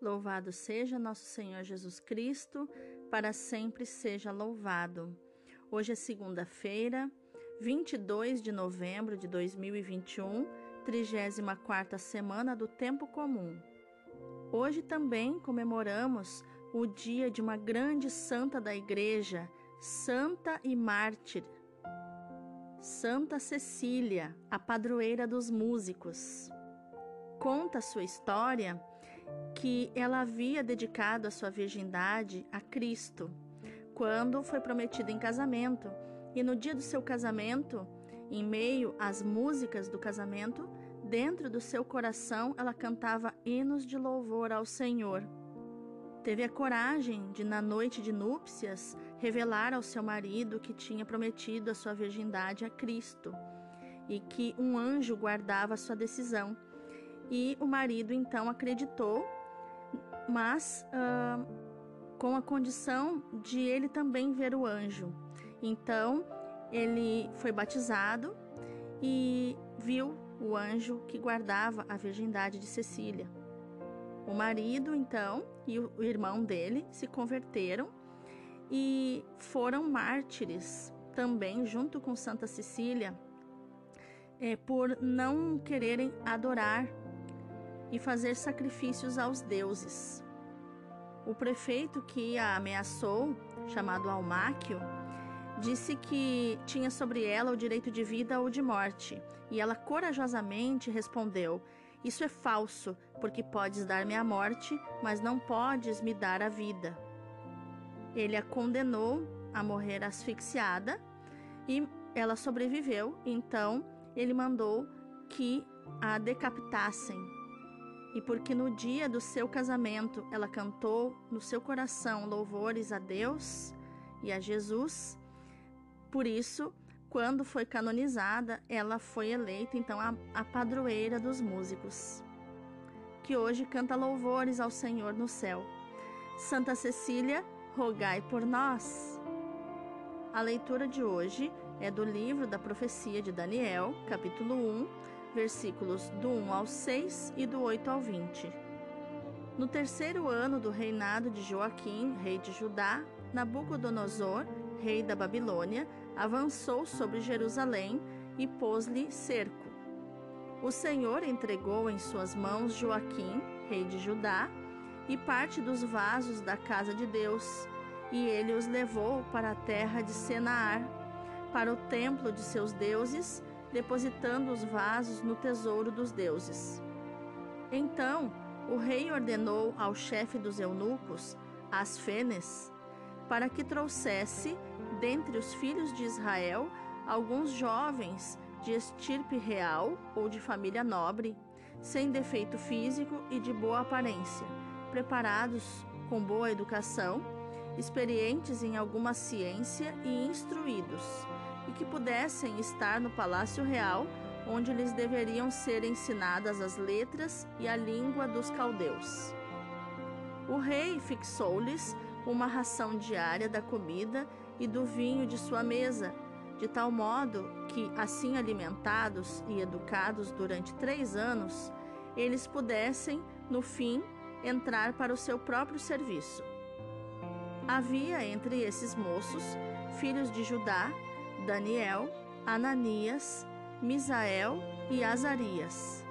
Louvado seja nosso Senhor Jesus Cristo, para sempre seja louvado. Hoje é segunda-feira, 22 de novembro de 2021, 34 semana do Tempo Comum. Hoje também comemoramos o dia de uma grande santa da Igreja, santa e mártir, Santa Cecília, a padroeira dos músicos. Conta sua história que ela havia dedicado a sua virgindade a Cristo, quando foi prometida em casamento, e no dia do seu casamento, em meio às músicas do casamento, dentro do seu coração ela cantava hinos de louvor ao Senhor. Teve a coragem de, na noite de núpcias, revelar ao seu marido que tinha prometido a sua virgindade a Cristo e que um anjo guardava sua decisão. E o marido então acreditou mas uh, com a condição de ele também ver o anjo. Então ele foi batizado e viu o anjo que guardava a virgindade de Cecília. O marido, então, e o irmão dele se converteram e foram mártires também, junto com Santa Cecília, é, por não quererem adorar e fazer sacrifícios aos deuses. O prefeito que a ameaçou, chamado Almáquio, disse que tinha sobre ela o direito de vida ou de morte, e ela corajosamente respondeu: Isso é falso, porque podes dar-me a morte, mas não podes me dar a vida. Ele a condenou a morrer asfixiada e ela sobreviveu, então ele mandou que a decapitassem e porque no dia do seu casamento ela cantou no seu coração louvores a Deus e a Jesus, por isso, quando foi canonizada, ela foi eleita então a, a padroeira dos músicos, que hoje canta louvores ao Senhor no céu. Santa Cecília, rogai por nós. A leitura de hoje é do livro da profecia de Daniel, capítulo 1, versículos do 1 ao 6 e do 8 ao 20. No terceiro ano do reinado de Joaquim, rei de Judá, Nabucodonosor, rei da Babilônia, avançou sobre Jerusalém e pôs-lhe cerco. O Senhor entregou em suas mãos Joaquim, rei de Judá, e parte dos vasos da casa de Deus, e ele os levou para a terra de Senaar, para o templo de seus deuses, depositando os vasos no tesouro dos deuses. Então o rei ordenou ao chefe dos eunucos, Asfenes, para que trouxesse dentre os filhos de Israel alguns jovens de estirpe real ou de família nobre, sem defeito físico e de boa aparência, preparados com boa educação, experientes em alguma ciência e instruídos e que pudessem estar no palácio real, onde lhes deveriam ser ensinadas as letras e a língua dos caldeus. O rei fixou-lhes uma ração diária da comida e do vinho de sua mesa, de tal modo que, assim alimentados e educados durante três anos, eles pudessem, no fim, entrar para o seu próprio serviço. Havia entre esses moços, filhos de Judá, Daniel, Ananias, Misael e Azarias.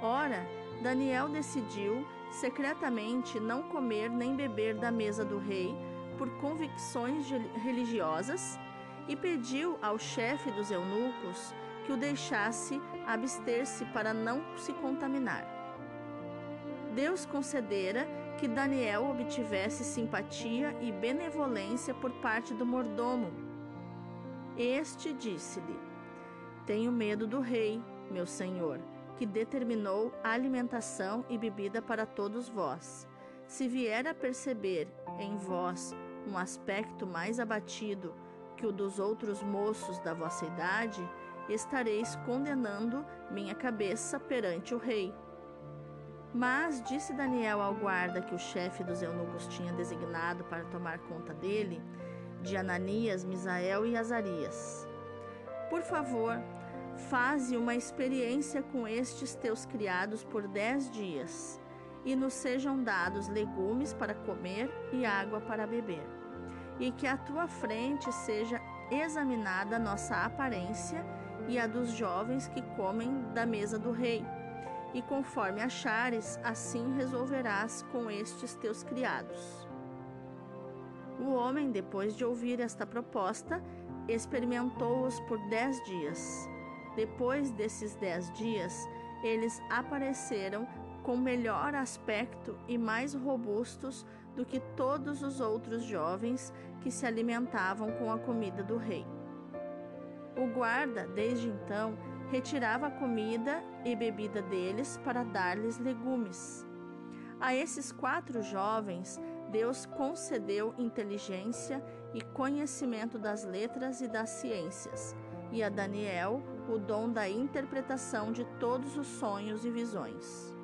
Ora, Daniel decidiu secretamente não comer nem beber da mesa do rei por convicções religiosas e pediu ao chefe dos eunucos que o deixasse abster-se para não se contaminar. Deus concedera que Daniel obtivesse simpatia e benevolência por parte do mordomo este disse-lhe: Tenho medo do rei, meu senhor, que determinou alimentação e bebida para todos vós. Se vier a perceber em vós um aspecto mais abatido que o dos outros moços da vossa idade, estareis condenando minha cabeça perante o rei. Mas disse Daniel ao guarda que o chefe dos eunucos tinha designado para tomar conta dele: de Ananias, Misael e Azarias. Por favor, faze uma experiência com estes teus criados por dez dias, e nos sejam dados legumes para comer e água para beber. E que à tua frente seja examinada a nossa aparência e a dos jovens que comem da mesa do rei. E conforme achares, assim resolverás com estes teus criados. O homem, depois de ouvir esta proposta, experimentou-os por dez dias. Depois desses dez dias, eles apareceram com melhor aspecto e mais robustos do que todos os outros jovens que se alimentavam com a comida do rei. O guarda, desde então, retirava a comida e bebida deles para dar-lhes legumes. A esses quatro jovens, Deus concedeu inteligência e conhecimento das letras e das ciências, e a Daniel o dom da interpretação de todos os sonhos e visões.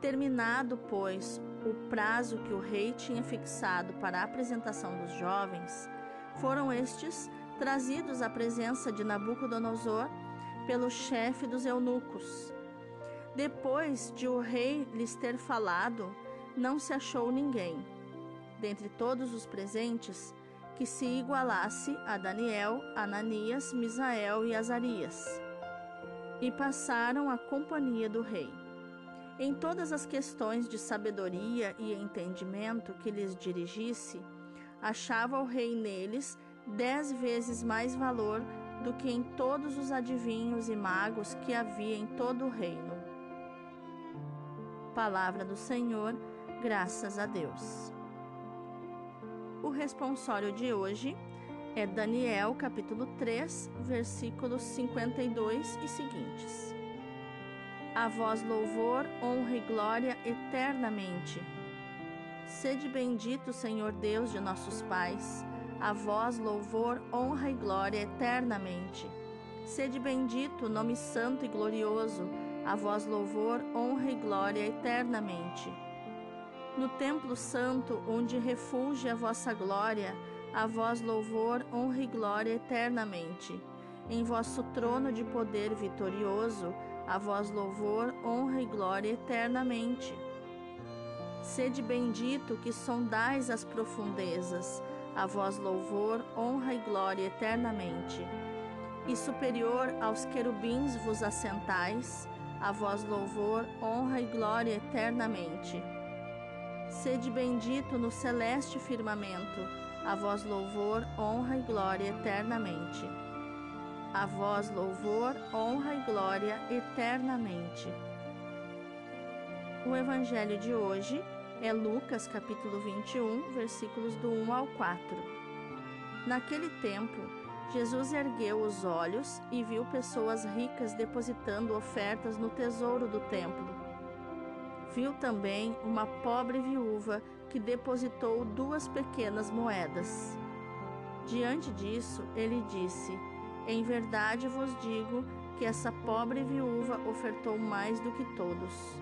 Terminado, pois, o prazo que o rei tinha fixado para a apresentação dos jovens, foram estes trazidos à presença de Nabucodonosor pelo chefe dos eunucos. Depois de o rei lhes ter falado, não se achou ninguém, dentre todos os presentes, que se igualasse a Daniel, Ananias, Misael e Azarias. E passaram a companhia do rei. Em todas as questões de sabedoria e entendimento que lhes dirigisse, achava o rei neles dez vezes mais valor do que em todos os adivinhos e magos que havia em todo o reino. Palavra do Senhor, graças a Deus. O responsório de hoje é Daniel, capítulo 3, versículos 52 e seguintes. A vós louvor, honra e glória eternamente. Sede bendito, Senhor Deus de nossos pais. A vós louvor, honra e glória eternamente. Sede bendito, nome santo e glorioso. A vós louvor, honra e glória eternamente. No templo santo, onde refulge a vossa glória, a vós louvor, honra e glória eternamente. Em vosso trono de poder vitorioso, a vós louvor, honra e glória eternamente. Sede bendito que sondais as profundezas, a vós louvor, honra e glória eternamente. E superior aos querubins vos assentais, a vós louvor, honra e glória eternamente. Sede bendito no celeste firmamento, a vós louvor, honra e glória eternamente. A vós louvor, honra e glória eternamente. O evangelho de hoje é Lucas capítulo 21, versículos do 1 ao 4. Naquele tempo, Jesus ergueu os olhos e viu pessoas ricas depositando ofertas no tesouro do templo. Viu também uma pobre viúva que depositou duas pequenas moedas. Diante disso, ele disse: em verdade vos digo que essa pobre viúva ofertou mais do que todos,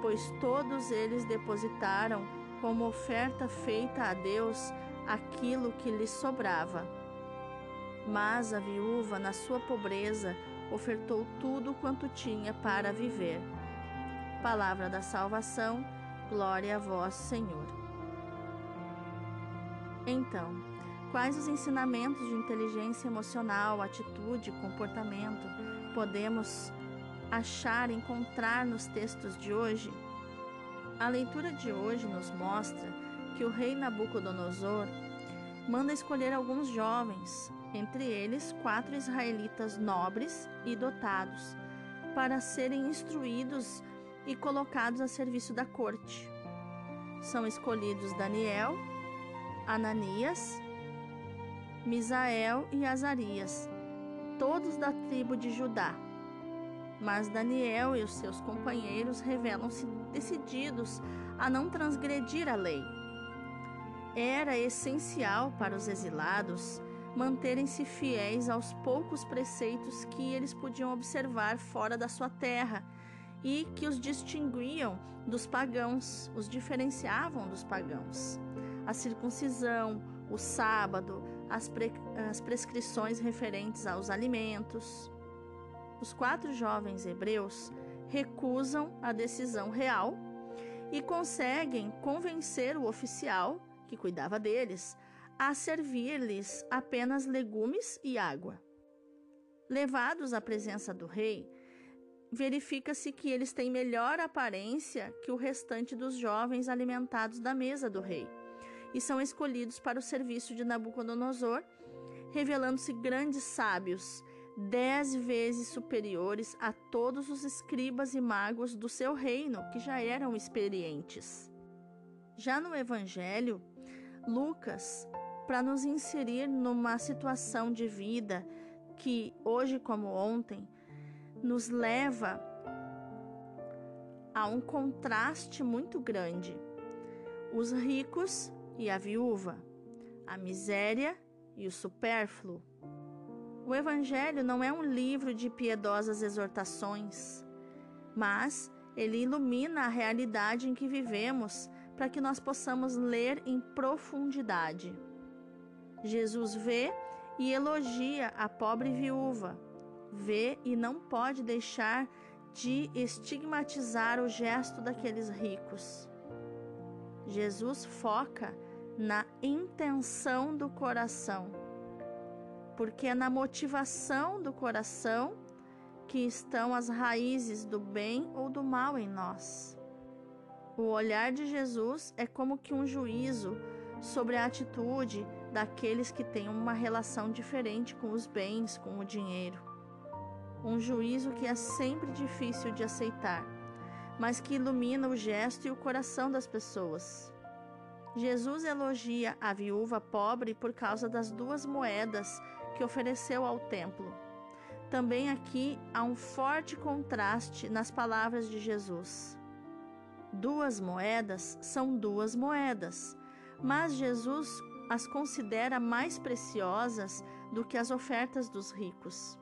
pois todos eles depositaram como oferta feita a Deus aquilo que lhes sobrava. Mas a viúva, na sua pobreza, ofertou tudo quanto tinha para viver. Palavra da salvação, glória a vós, Senhor. Então, Quais os ensinamentos de inteligência emocional, atitude, comportamento podemos achar, encontrar nos textos de hoje? A leitura de hoje nos mostra que o rei Nabucodonosor manda escolher alguns jovens, entre eles quatro israelitas nobres e dotados, para serem instruídos e colocados a serviço da corte. São escolhidos Daniel, Ananias, Misael e Azarias, todos da tribo de Judá. Mas Daniel e os seus companheiros revelam-se decididos a não transgredir a lei. Era essencial para os exilados manterem-se fiéis aos poucos preceitos que eles podiam observar fora da sua terra e que os distinguiam dos pagãos, os diferenciavam dos pagãos. A circuncisão, o sábado, as, pre, as prescrições referentes aos alimentos. Os quatro jovens hebreus recusam a decisão real e conseguem convencer o oficial que cuidava deles a servir-lhes apenas legumes e água. Levados à presença do rei, verifica-se que eles têm melhor aparência que o restante dos jovens alimentados da mesa do rei e são escolhidos para o serviço de Nabucodonosor, revelando-se grandes sábios, dez vezes superiores a todos os escribas e magos do seu reino, que já eram experientes. Já no Evangelho, Lucas, para nos inserir numa situação de vida que, hoje como ontem, nos leva a um contraste muito grande. Os ricos e a viúva, a miséria e o supérfluo. O Evangelho não é um livro de piedosas exortações, mas ele ilumina a realidade em que vivemos para que nós possamos ler em profundidade. Jesus vê e elogia a pobre viúva, vê e não pode deixar de estigmatizar o gesto daqueles ricos. Jesus foca na intenção do coração, porque é na motivação do coração que estão as raízes do bem ou do mal em nós. O olhar de Jesus é como que um juízo sobre a atitude daqueles que têm uma relação diferente com os bens, com o dinheiro. Um juízo que é sempre difícil de aceitar, mas que ilumina o gesto e o coração das pessoas. Jesus elogia a viúva pobre por causa das duas moedas que ofereceu ao templo. Também aqui há um forte contraste nas palavras de Jesus. Duas moedas são duas moedas, mas Jesus as considera mais preciosas do que as ofertas dos ricos.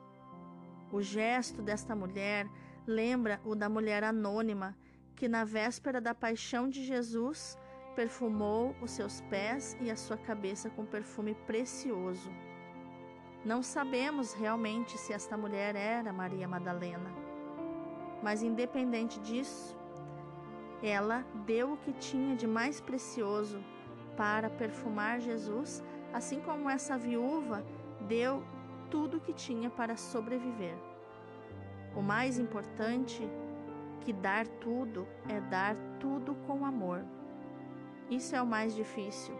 O gesto desta mulher lembra o da mulher anônima que, na véspera da paixão de Jesus, perfumou os seus pés e a sua cabeça com perfume precioso. Não sabemos realmente se esta mulher era Maria Madalena, mas independente disso, ela deu o que tinha de mais precioso para perfumar Jesus, assim como essa viúva deu tudo o que tinha para sobreviver. O mais importante que dar tudo é dar tudo com amor. Isso é o mais difícil.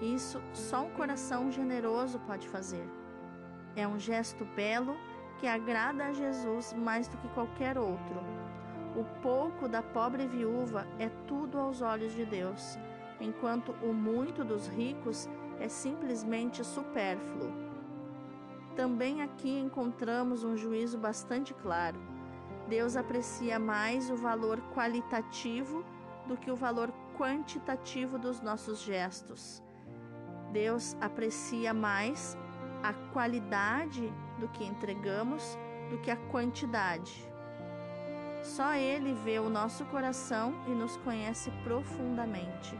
Isso só um coração generoso pode fazer. É um gesto belo que agrada a Jesus mais do que qualquer outro o pouco da pobre viúva é tudo aos olhos de Deus, enquanto o muito dos ricos é simplesmente supérfluo. Também aqui encontramos um juízo bastante claro. Deus aprecia mais o valor qualitativo do que o valor quantitativo dos nossos gestos. Deus aprecia mais a qualidade do que entregamos do que a quantidade. Só Ele vê o nosso coração e nos conhece profundamente.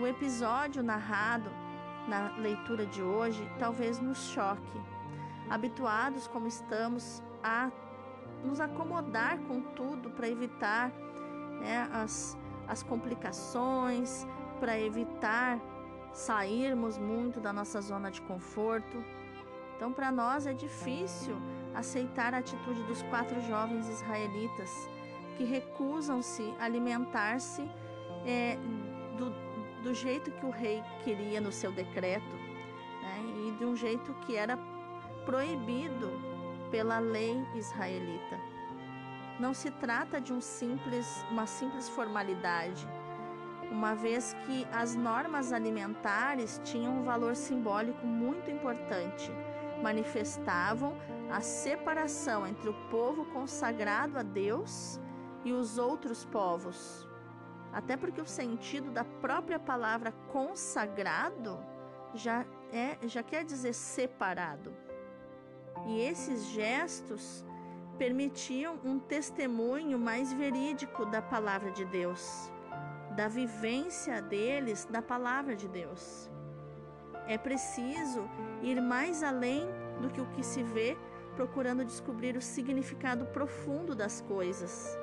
O episódio narrado na leitura de hoje talvez nos choque, habituados como estamos a nos acomodar com tudo para evitar né, as, as complicações, para evitar sairmos muito da nossa zona de conforto. Então, para nós é difícil aceitar a atitude dos quatro jovens israelitas que recusam-se alimentar-se é, do, do jeito que o rei queria no seu decreto né, e de um jeito que era proibido pela lei israelita. Não se trata de um simples, uma simples formalidade, uma vez que as normas alimentares tinham um valor simbólico muito importante manifestavam a separação entre o povo consagrado a Deus e os outros povos. Até porque o sentido da própria palavra consagrado já é já quer dizer separado. E esses gestos permitiam um testemunho mais verídico da palavra de Deus, da vivência deles da palavra de Deus. É preciso ir mais além do que o que se vê, procurando descobrir o significado profundo das coisas.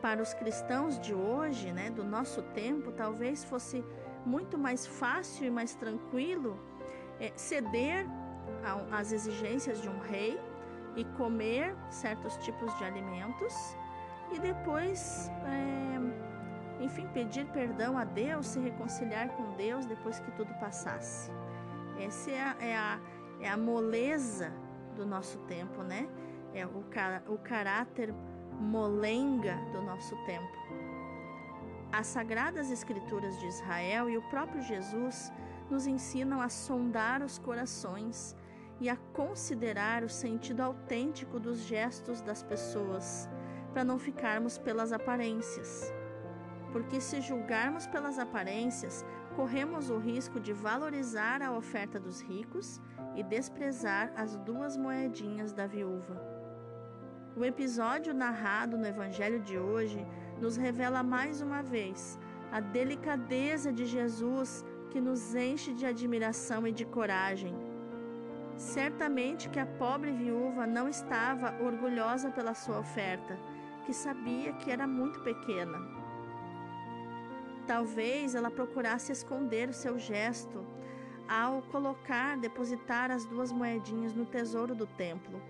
Para os cristãos de hoje, né, do nosso tempo, talvez fosse muito mais fácil e mais tranquilo é, ceder às exigências de um rei e comer certos tipos de alimentos e depois, é, enfim, pedir perdão a Deus, se reconciliar com Deus depois que tudo passasse. Essa é a, é a, é a moleza do nosso tempo, né? É o, o caráter molenga do nosso tempo. As sagradas escrituras de Israel e o próprio Jesus nos ensinam a sondar os corações e a considerar o sentido autêntico dos gestos das pessoas, para não ficarmos pelas aparências. Porque se julgarmos pelas aparências, corremos o risco de valorizar a oferta dos ricos e desprezar as duas moedinhas da viúva. O episódio narrado no Evangelho de hoje nos revela mais uma vez a delicadeza de Jesus que nos enche de admiração e de coragem. Certamente que a pobre viúva não estava orgulhosa pela sua oferta, que sabia que era muito pequena. Talvez ela procurasse esconder o seu gesto ao colocar, depositar as duas moedinhas no tesouro do templo.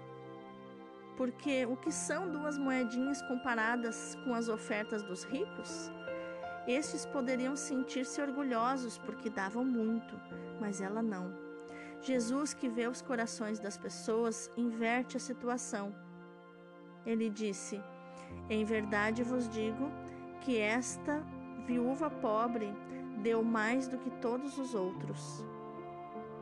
Porque o que são duas moedinhas comparadas com as ofertas dos ricos? Estes poderiam sentir-se orgulhosos porque davam muito, mas ela não. Jesus, que vê os corações das pessoas, inverte a situação. Ele disse: Em verdade vos digo que esta viúva pobre deu mais do que todos os outros.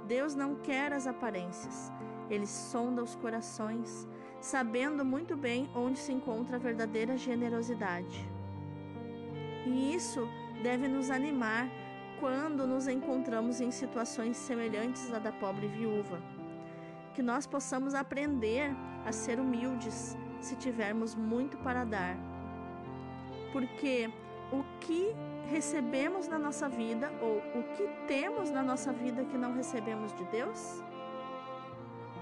Deus não quer as aparências, ele sonda os corações, sabendo muito bem onde se encontra a verdadeira generosidade. E isso deve nos animar quando nos encontramos em situações semelhantes à da pobre viúva. Que nós possamos aprender a ser humildes se tivermos muito para dar. Porque o que recebemos na nossa vida ou o que temos na nossa vida que não recebemos de Deus?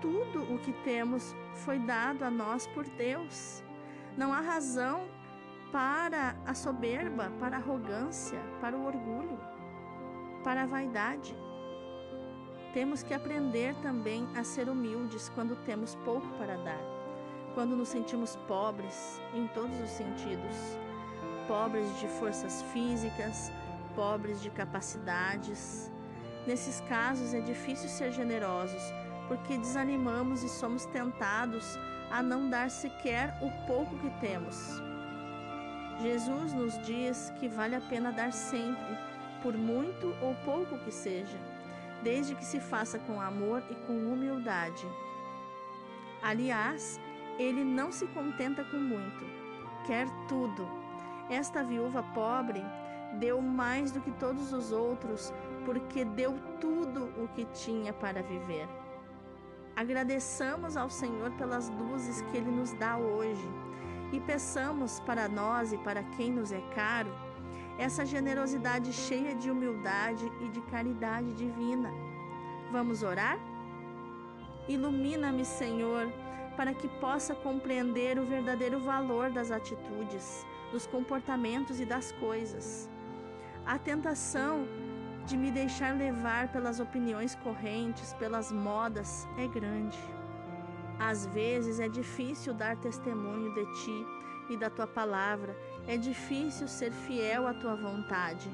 Tudo o que temos foi dado a nós por Deus. Não há razão para a soberba, para a arrogância, para o orgulho, para a vaidade. Temos que aprender também a ser humildes quando temos pouco para dar, quando nos sentimos pobres em todos os sentidos pobres de forças físicas, pobres de capacidades. Nesses casos é difícil ser generosos, porque desanimamos e somos tentados a não dar sequer o pouco que temos. Jesus nos diz que vale a pena dar sempre, por muito ou pouco que seja, desde que se faça com amor e com humildade. Aliás, ele não se contenta com muito, quer tudo. Esta viúva pobre deu mais do que todos os outros, porque deu tudo o que tinha para viver. Agradeçamos ao Senhor pelas luzes que Ele nos dá hoje e peçamos para nós e para quem nos é caro essa generosidade cheia de humildade e de caridade divina. Vamos orar? Ilumina-me, Senhor, para que possa compreender o verdadeiro valor das atitudes, dos comportamentos e das coisas. A tentação de me deixar levar pelas opiniões correntes, pelas modas, é grande. Às vezes é difícil dar testemunho de ti e da tua palavra, é difícil ser fiel à tua vontade.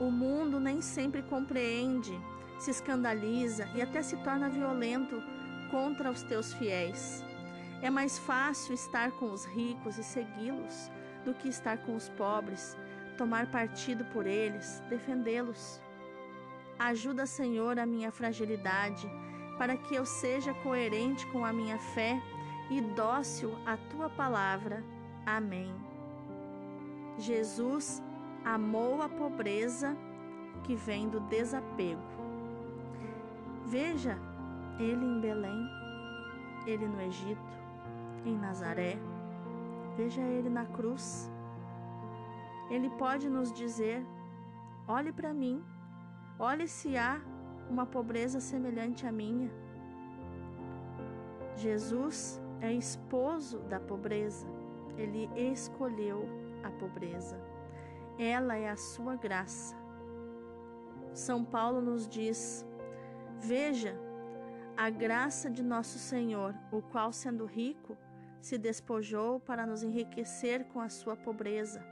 O mundo nem sempre compreende, se escandaliza e até se torna violento contra os teus fiéis. É mais fácil estar com os ricos e segui-los do que estar com os pobres, tomar partido por eles, defendê-los. Ajuda, Senhor, a minha fragilidade para que eu seja coerente com a minha fé e dócil à tua palavra. Amém. Jesus amou a pobreza que vem do desapego. Veja ele em Belém, ele no Egito, em Nazaré. Veja ele na cruz. Ele pode nos dizer: olhe para mim, olhe se há uma pobreza semelhante à minha. Jesus é esposo da pobreza, Ele escolheu a pobreza. Ela é a sua graça. São Paulo nos diz: Veja a graça de nosso Senhor, o qual, sendo rico, se despojou para nos enriquecer com a sua pobreza.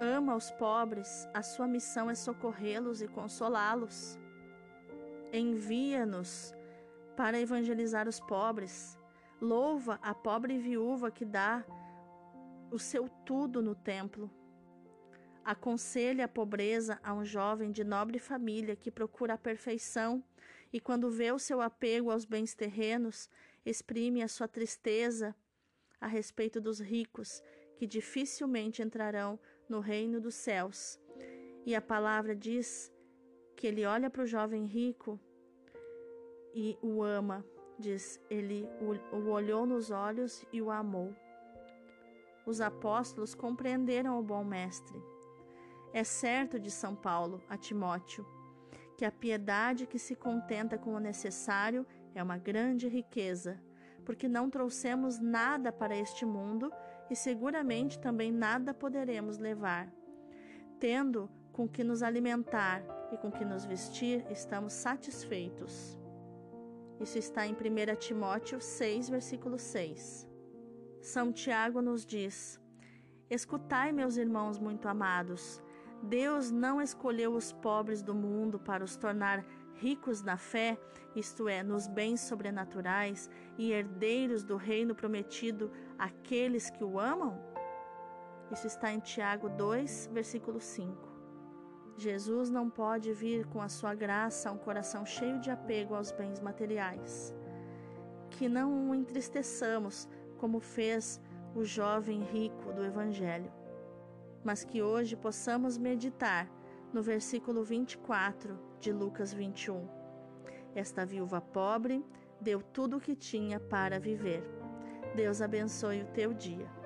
Ama os pobres, a sua missão é socorrê-los e consolá-los. Envia-nos para evangelizar os pobres. Louva a pobre viúva que dá o seu tudo no templo. Aconselha a pobreza a um jovem de nobre família que procura a perfeição e, quando vê o seu apego aos bens terrenos, exprime a sua tristeza a respeito dos ricos que dificilmente entrarão no reino dos céus. E a palavra diz que ele olha para o jovem rico e o ama. Diz, ele o, olhou nos olhos e o amou. Os apóstolos compreenderam o bom mestre. É certo, de São Paulo a Timóteo, que a piedade que se contenta com o necessário é uma grande riqueza, porque não trouxemos nada para este mundo e seguramente também nada poderemos levar. Tendo com que nos alimentar e com que nos vestir, estamos satisfeitos. Isso está em 1 Timóteo 6, versículo 6. São Tiago nos diz: Escutai, meus irmãos muito amados, Deus não escolheu os pobres do mundo para os tornar ricos na fé, isto é, nos bens sobrenaturais, e herdeiros do reino prometido àqueles que o amam? Isso está em Tiago 2, versículo 5. Jesus não pode vir com a sua graça a um coração cheio de apego aos bens materiais. Que não o entristeçamos, como fez o jovem rico do Evangelho, mas que hoje possamos meditar no versículo 24 de Lucas 21. Esta viúva pobre deu tudo o que tinha para viver. Deus abençoe o teu dia.